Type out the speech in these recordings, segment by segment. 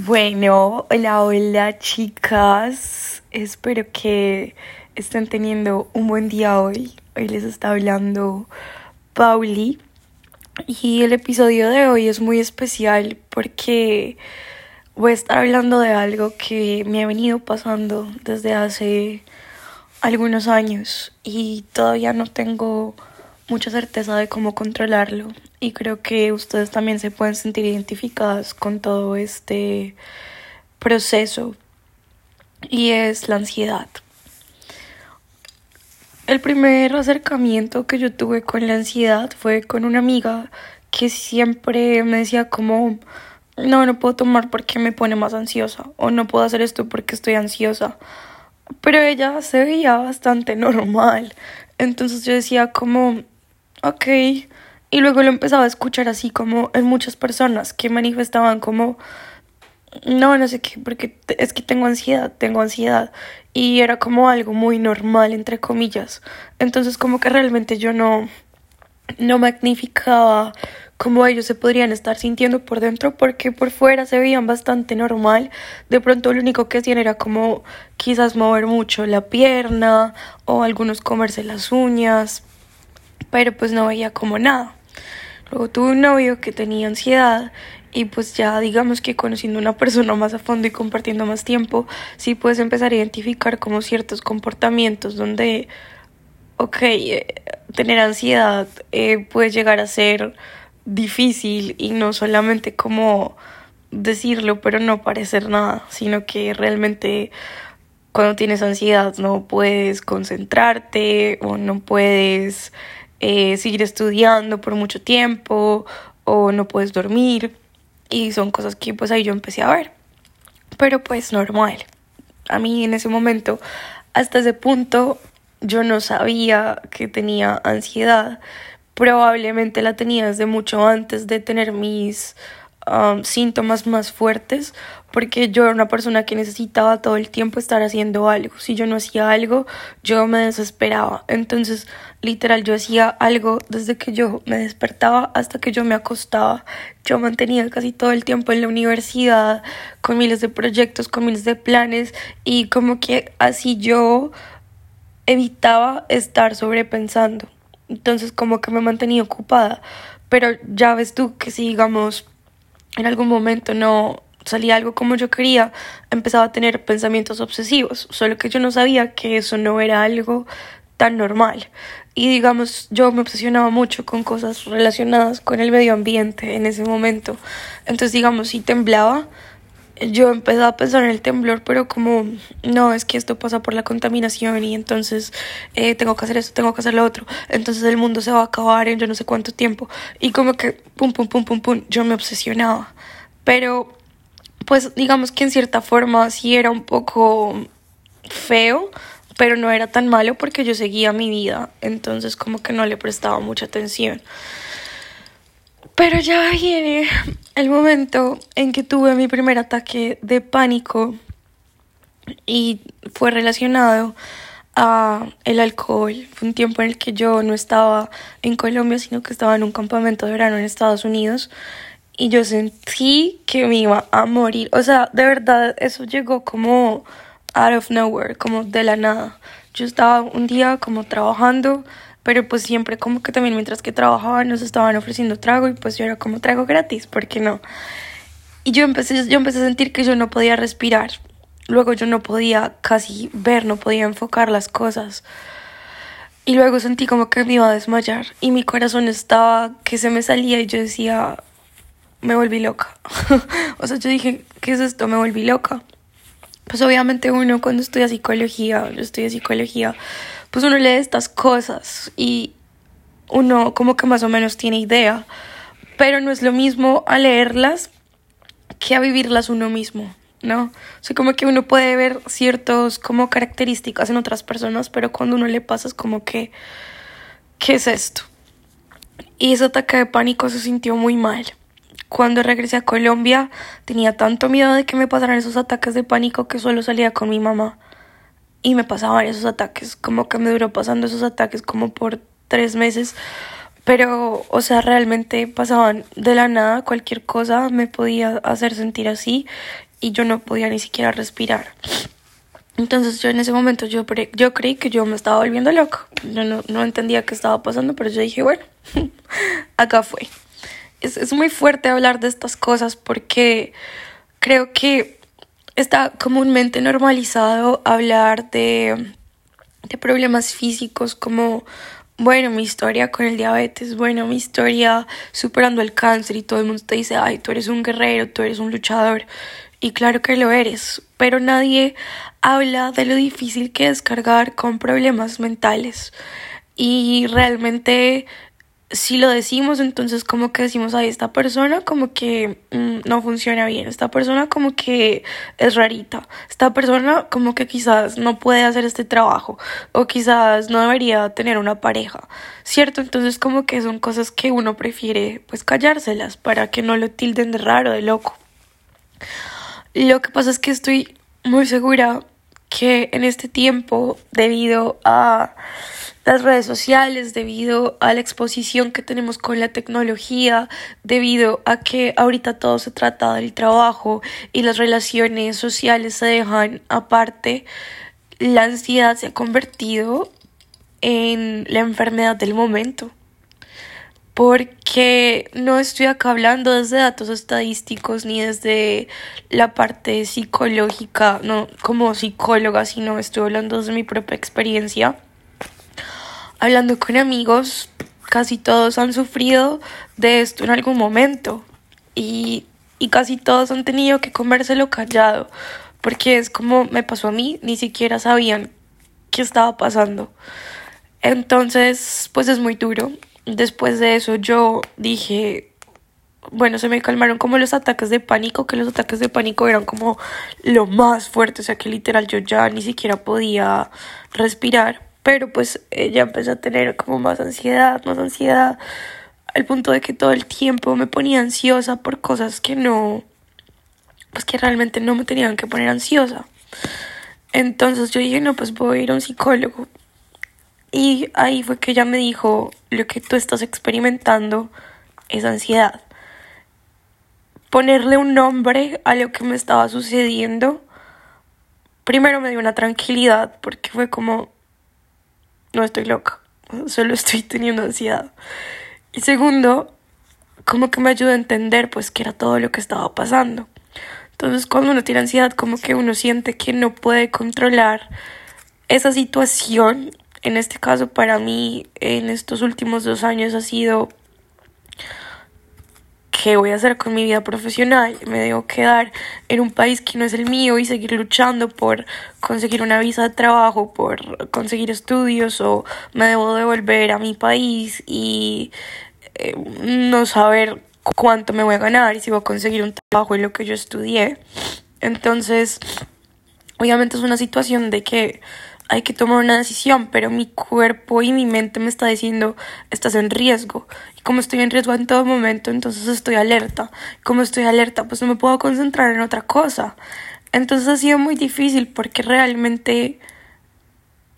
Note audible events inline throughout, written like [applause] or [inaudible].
Bueno, hola, hola chicas. Espero que estén teniendo un buen día hoy. Hoy les está hablando Pauli. Y el episodio de hoy es muy especial porque voy a estar hablando de algo que me ha venido pasando desde hace algunos años y todavía no tengo mucha certeza de cómo controlarlo y creo que ustedes también se pueden sentir identificadas con todo este proceso y es la ansiedad. El primer acercamiento que yo tuve con la ansiedad fue con una amiga que siempre me decía como no, no puedo tomar porque me pone más ansiosa o no puedo hacer esto porque estoy ansiosa. Pero ella se veía bastante [laughs] normal. Entonces yo decía como, ok. Y luego lo empezaba a escuchar así como en muchas personas que manifestaban como, no, no sé qué, porque es que tengo ansiedad, tengo ansiedad. Y era como algo muy normal, entre comillas. Entonces como que realmente yo no, no magnificaba cómo ellos se podrían estar sintiendo por dentro, porque por fuera se veían bastante normal. De pronto lo único que hacían era como quizás mover mucho la pierna o algunos comerse las uñas, pero pues no veía como nada. Luego tuve un novio que tenía ansiedad y pues ya digamos que conociendo una persona más a fondo y compartiendo más tiempo, sí puedes empezar a identificar como ciertos comportamientos donde, ok, eh, tener ansiedad eh, puede llegar a ser difícil y no solamente como decirlo pero no parecer nada, sino que realmente cuando tienes ansiedad no puedes concentrarte o no puedes eh, seguir estudiando por mucho tiempo o no puedes dormir y son cosas que pues ahí yo empecé a ver pero pues normal a mí en ese momento hasta ese punto yo no sabía que tenía ansiedad probablemente la tenía desde mucho antes de tener mis um, síntomas más fuertes, porque yo era una persona que necesitaba todo el tiempo estar haciendo algo. Si yo no hacía algo, yo me desesperaba. Entonces, literal, yo hacía algo desde que yo me despertaba hasta que yo me acostaba. Yo mantenía casi todo el tiempo en la universidad, con miles de proyectos, con miles de planes, y como que así yo evitaba estar sobrepensando. Entonces como que me mantenía ocupada. Pero ya ves tú que si digamos en algún momento no salía algo como yo quería, empezaba a tener pensamientos obsesivos, solo que yo no sabía que eso no era algo tan normal. Y digamos, yo me obsesionaba mucho con cosas relacionadas con el medio ambiente en ese momento. Entonces, digamos, si temblaba, yo empecé a pensar en el temblor, pero como, no, es que esto pasa por la contaminación y entonces eh, tengo que hacer esto, tengo que hacer lo otro, entonces el mundo se va a acabar en yo no sé cuánto tiempo. Y como que, pum, pum, pum, pum, pum, yo me obsesionaba. Pero, pues digamos que en cierta forma sí era un poco feo, pero no era tan malo porque yo seguía mi vida, entonces como que no le prestaba mucha atención. Pero ya viene el momento en que tuve mi primer ataque de pánico y fue relacionado a el alcohol. Fue un tiempo en el que yo no estaba en Colombia, sino que estaba en un campamento de verano en Estados Unidos y yo sentí que me iba a morir. O sea, de verdad, eso llegó como out of nowhere, como de la nada. Yo estaba un día como trabajando pero pues siempre como que también mientras que trabajaba nos estaban ofreciendo trago y pues yo era como trago gratis, ¿por qué no? Y yo empecé, yo empecé a sentir que yo no podía respirar, luego yo no podía casi ver, no podía enfocar las cosas. Y luego sentí como que me iba a desmayar y mi corazón estaba que se me salía y yo decía, me volví loca. [laughs] o sea, yo dije, ¿qué es esto? Me volví loca. Pues obviamente uno cuando estudia psicología, yo estudio psicología, pues uno lee estas cosas y uno como que más o menos tiene idea, pero no es lo mismo a leerlas que a vivirlas uno mismo, ¿no? O sea, como que uno puede ver ciertos como características en otras personas, pero cuando uno le pasa es como que, ¿qué es esto? Y ese ataque de pánico se sintió muy mal. Cuando regresé a Colombia tenía tanto miedo de que me pasaran esos ataques de pánico que solo salía con mi mamá y me pasaban esos ataques, como que me duró pasando esos ataques como por tres meses, Pero, o sea, realmente pasaban de la nada, cualquier cosa me podía hacer sentir así y yo no podía ni siquiera respirar. Entonces yo en ese momento yo, yo creí que yo me estaba volviendo loco. Yo no, no entendía qué estaba pasando, pero yo dije, bueno, [laughs] acá fue. Es, es muy fuerte hablar de estas cosas porque creo que está comúnmente normalizado hablar de, de problemas físicos como bueno, mi historia con el diabetes, bueno, mi historia superando el cáncer y todo el mundo te dice, ay, tú eres un guerrero, tú eres un luchador. Y claro que lo eres, pero nadie habla de lo difícil que es cargar con problemas mentales. Y realmente si lo decimos, entonces como que decimos, ay, esta persona como que mm, no funciona bien, esta persona como que es rarita, esta persona como que quizás no puede hacer este trabajo o quizás no debería tener una pareja, ¿cierto? Entonces como que son cosas que uno prefiere pues callárselas para que no lo tilden de raro, de loco. Lo que pasa es que estoy muy segura que en este tiempo, debido a las redes sociales, debido a la exposición que tenemos con la tecnología, debido a que ahorita todo se trata del trabajo y las relaciones sociales se dejan aparte, la ansiedad se ha convertido en la enfermedad del momento. Porque no estoy acá hablando desde datos estadísticos ni desde la parte psicológica, no como psicóloga, sino estoy hablando desde mi propia experiencia hablando con amigos, casi todos han sufrido de esto en algún momento y, y casi todos han tenido que comérselo callado, porque es como me pasó a mí, ni siquiera sabían qué estaba pasando. Entonces, pues es muy duro. Después de eso yo dije, bueno, se me calmaron como los ataques de pánico, que los ataques de pánico eran como lo más fuerte, o sea que literal yo ya ni siquiera podía respirar pero pues ella empezó a tener como más ansiedad, más ansiedad, al punto de que todo el tiempo me ponía ansiosa por cosas que no, pues que realmente no me tenían que poner ansiosa. Entonces yo dije, no, pues voy a ir a un psicólogo. Y ahí fue que ella me dijo, lo que tú estás experimentando es ansiedad. Ponerle un nombre a lo que me estaba sucediendo, primero me dio una tranquilidad, porque fue como, no estoy loca, solo estoy teniendo ansiedad. Y segundo, como que me ayuda a entender pues que era todo lo que estaba pasando. Entonces cuando uno tiene ansiedad como que uno siente que no puede controlar esa situación. En este caso para mí en estos últimos dos años ha sido ¿qué voy a hacer con mi vida profesional? Me debo quedar en un país que no es el mío y seguir luchando por conseguir una visa de trabajo, por conseguir estudios o me debo devolver a mi país y eh, no saber cuánto me voy a ganar y si voy a conseguir un trabajo en lo que yo estudié. Entonces, obviamente es una situación de que hay que tomar una decisión, pero mi cuerpo y mi mente me está diciendo, estás en riesgo. Y como estoy en riesgo en todo momento, entonces estoy alerta. Como estoy alerta, pues no me puedo concentrar en otra cosa. Entonces ha sido muy difícil porque realmente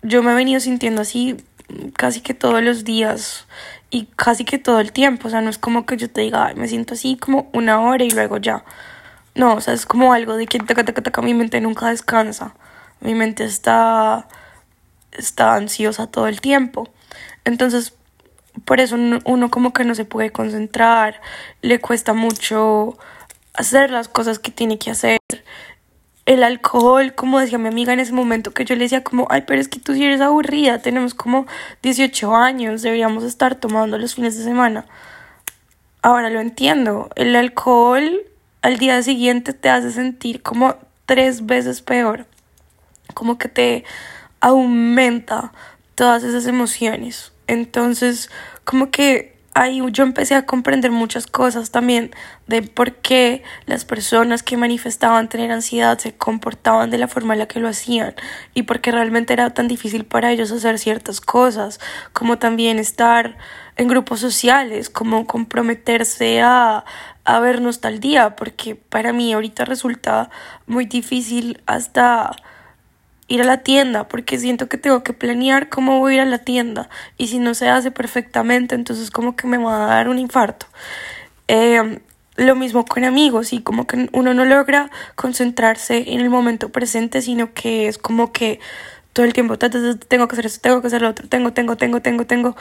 yo me he venido sintiendo así casi que todos los días y casi que todo el tiempo. O sea, no es como que yo te diga, me siento así como una hora y luego ya. No, o sea, es como algo de que taca, taca, mi mente nunca descansa. Mi mente está está ansiosa todo el tiempo. Entonces, por eso uno como que no se puede concentrar, le cuesta mucho hacer las cosas que tiene que hacer. El alcohol, como decía mi amiga en ese momento, que yo le decía como, ay, pero es que tú si eres aburrida, tenemos como 18 años, deberíamos estar tomando los fines de semana. Ahora lo entiendo, el alcohol al día siguiente te hace sentir como tres veces peor, como que te aumenta todas esas emociones. Entonces, como que ahí yo empecé a comprender muchas cosas también de por qué las personas que manifestaban tener ansiedad se comportaban de la forma en la que lo hacían y por qué realmente era tan difícil para ellos hacer ciertas cosas, como también estar en grupos sociales, como comprometerse a, a vernos tal día, porque para mí ahorita resulta muy difícil hasta ir a la tienda, porque siento que tengo que planear cómo voy a ir a la tienda y si no se hace perfectamente, entonces como que me va a dar un infarto. Eh, lo mismo con amigos y como que uno no logra concentrarse en el momento presente, sino que es como que todo el tiempo tengo que hacer esto, tengo que hacer lo otro, tengo, tengo, tengo, tengo, tengo.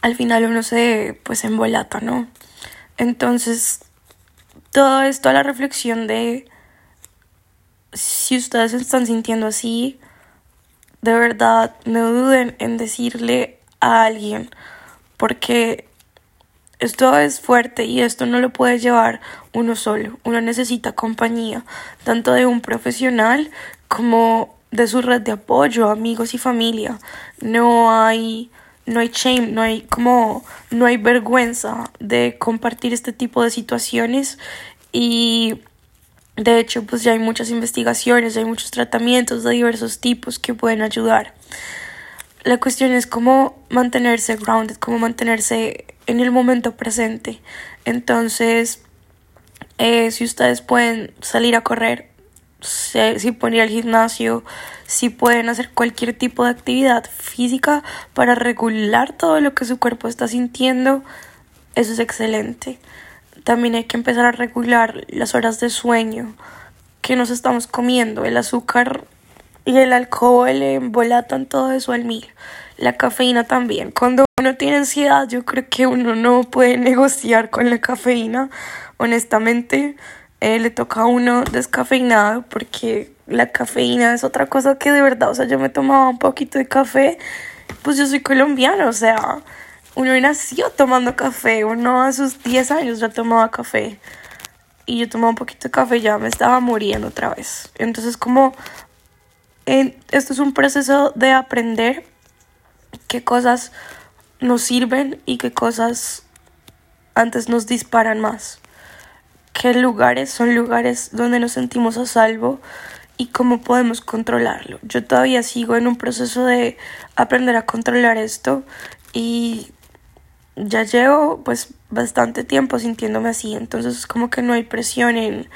Al final uno se pues embolata, ¿no? Entonces, todo esto a la reflexión de si ustedes se están sintiendo así, de verdad no duden en decirle a alguien, porque esto es fuerte y esto no lo puede llevar uno solo. Uno necesita compañía, tanto de un profesional como de su red de apoyo, amigos y familia. No hay no hay shame, no hay como no hay vergüenza de compartir este tipo de situaciones y de hecho pues ya hay muchas investigaciones, hay muchos tratamientos de diversos tipos que pueden ayudar. La cuestión es cómo mantenerse grounded, cómo mantenerse en el momento presente. Entonces, eh, si ustedes pueden salir a correr, si pueden ir al gimnasio, si pueden hacer cualquier tipo de actividad física para regular todo lo que su cuerpo está sintiendo, eso es excelente. También hay que empezar a regular las horas de sueño que nos estamos comiendo. El azúcar y el alcohol embolatan todo eso al mil. La cafeína también. Cuando uno tiene ansiedad, yo creo que uno no puede negociar con la cafeína. Honestamente, eh, le toca a uno descafeinado porque la cafeína es otra cosa que de verdad, o sea, yo me tomaba un poquito de café, pues yo soy colombiano, o sea, uno nació tomando café, uno a sus 10 años ya tomaba café y yo tomaba un poquito de café y ya me estaba muriendo otra vez. Entonces como esto es un proceso de aprender qué cosas nos sirven y qué cosas antes nos disparan más qué lugares son lugares donde nos sentimos a salvo y cómo podemos controlarlo. Yo todavía sigo en un proceso de aprender a controlar esto y ya llevo pues bastante tiempo sintiéndome así, entonces como que no hay presión en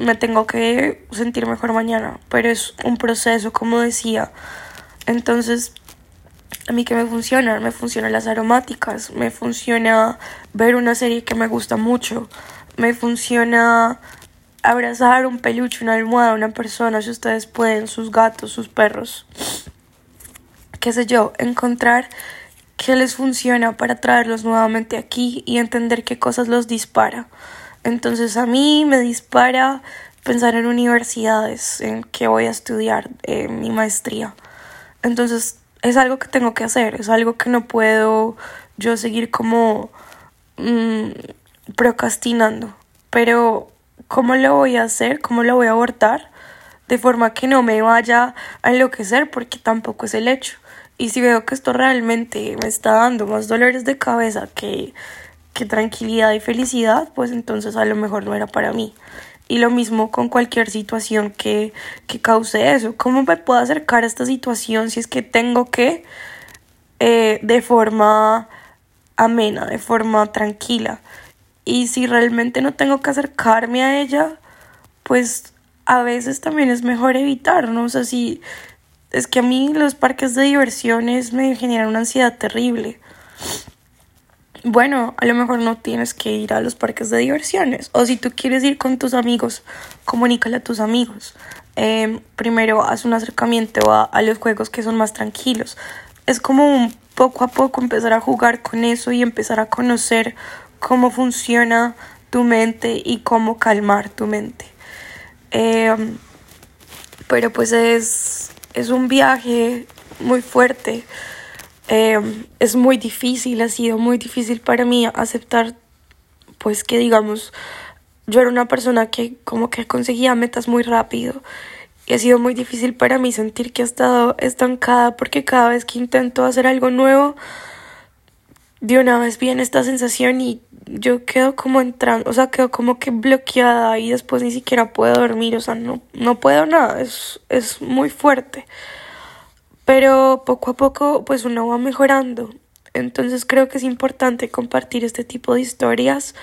me tengo que sentir mejor mañana, pero es un proceso, como decía. Entonces, a mí que me funciona, me funcionan las aromáticas, me funciona ver una serie que me gusta mucho, me funciona abrazar un peluche, una almohada, una persona, si ustedes pueden, sus gatos, sus perros. Qué sé yo, encontrar qué les funciona para traerlos nuevamente aquí y entender qué cosas los dispara. Entonces a mí me dispara pensar en universidades, en qué voy a estudiar, mi maestría. Entonces es algo que tengo que hacer, es algo que no puedo yo seguir como... Mmm, procrastinando. Pero, ¿cómo lo voy a hacer? ¿Cómo lo voy a abortar? De forma que no me vaya a enloquecer porque tampoco es el hecho. Y si veo que esto realmente me está dando más dolores de cabeza que, que tranquilidad y felicidad, pues entonces a lo mejor no era para mí. Y lo mismo con cualquier situación que, que cause eso. ¿Cómo me puedo acercar a esta situación si es que tengo que, eh, de forma amena, de forma tranquila, y si realmente no tengo que acercarme a ella, pues a veces también es mejor evitar, ¿no? O sea, si es que a mí los parques de diversiones me generan una ansiedad terrible. Bueno, a lo mejor no tienes que ir a los parques de diversiones. O si tú quieres ir con tus amigos, comunícale a tus amigos. Em, primero haz un acercamiento a, a los juegos que son más tranquilos. Es como un poco a poco empezar a jugar con eso y empezar a conocer cómo funciona tu mente y cómo calmar tu mente. Em, pero pues es, es un viaje muy fuerte. Em, es muy difícil, ha sido muy difícil para mí aceptar, pues que digamos, yo era una persona que como que conseguía metas muy rápido y ha sido muy difícil para mí sentir que he estado estancada porque cada vez que intento hacer algo nuevo, de una vez viene esta sensación y yo quedo como entrando, o sea, quedo como que bloqueada y después ni siquiera puedo dormir, o sea, no, no puedo nada, es, es muy fuerte. Pero poco a poco, pues uno va mejorando. Entonces creo que es importante compartir este tipo de historias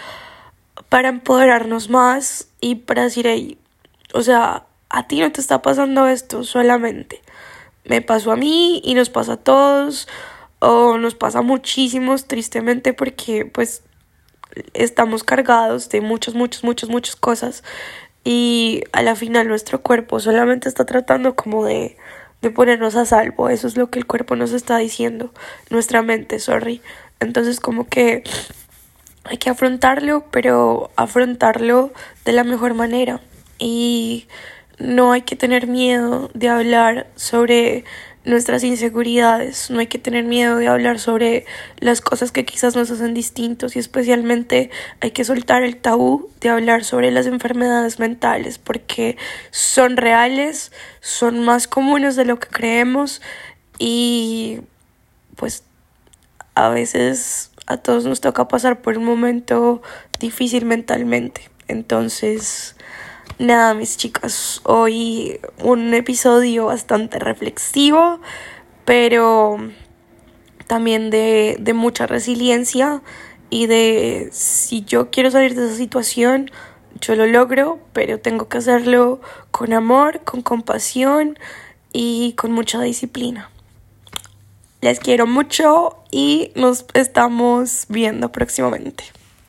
para empoderarnos más y para decir, hey, o sea, a ti no te está pasando esto solamente. Me pasó a mí y nos pasa a todos o nos pasa muchísimos tristemente porque pues estamos cargados de muchas, muchas, muchas, muchas cosas y a la final nuestro cuerpo solamente está tratando como de, de ponernos a salvo. Eso es lo que el cuerpo nos está diciendo, nuestra mente, sorry. Entonces como que hay que afrontarlo, pero afrontarlo de la mejor manera. Y no hay que tener miedo de hablar sobre nuestras inseguridades, no hay que tener miedo de hablar sobre las cosas que quizás nos hacen distintos y especialmente hay que soltar el tabú de hablar sobre las enfermedades mentales porque son reales, son más comunes de lo que creemos y pues a veces a todos nos toca pasar por un momento difícil mentalmente. Entonces, nada, mis chicas, hoy un episodio bastante reflexivo, pero también de, de mucha resiliencia y de si yo quiero salir de esa situación, yo lo logro, pero tengo que hacerlo con amor, con compasión y con mucha disciplina. Les quiero mucho y nos estamos viendo próximamente.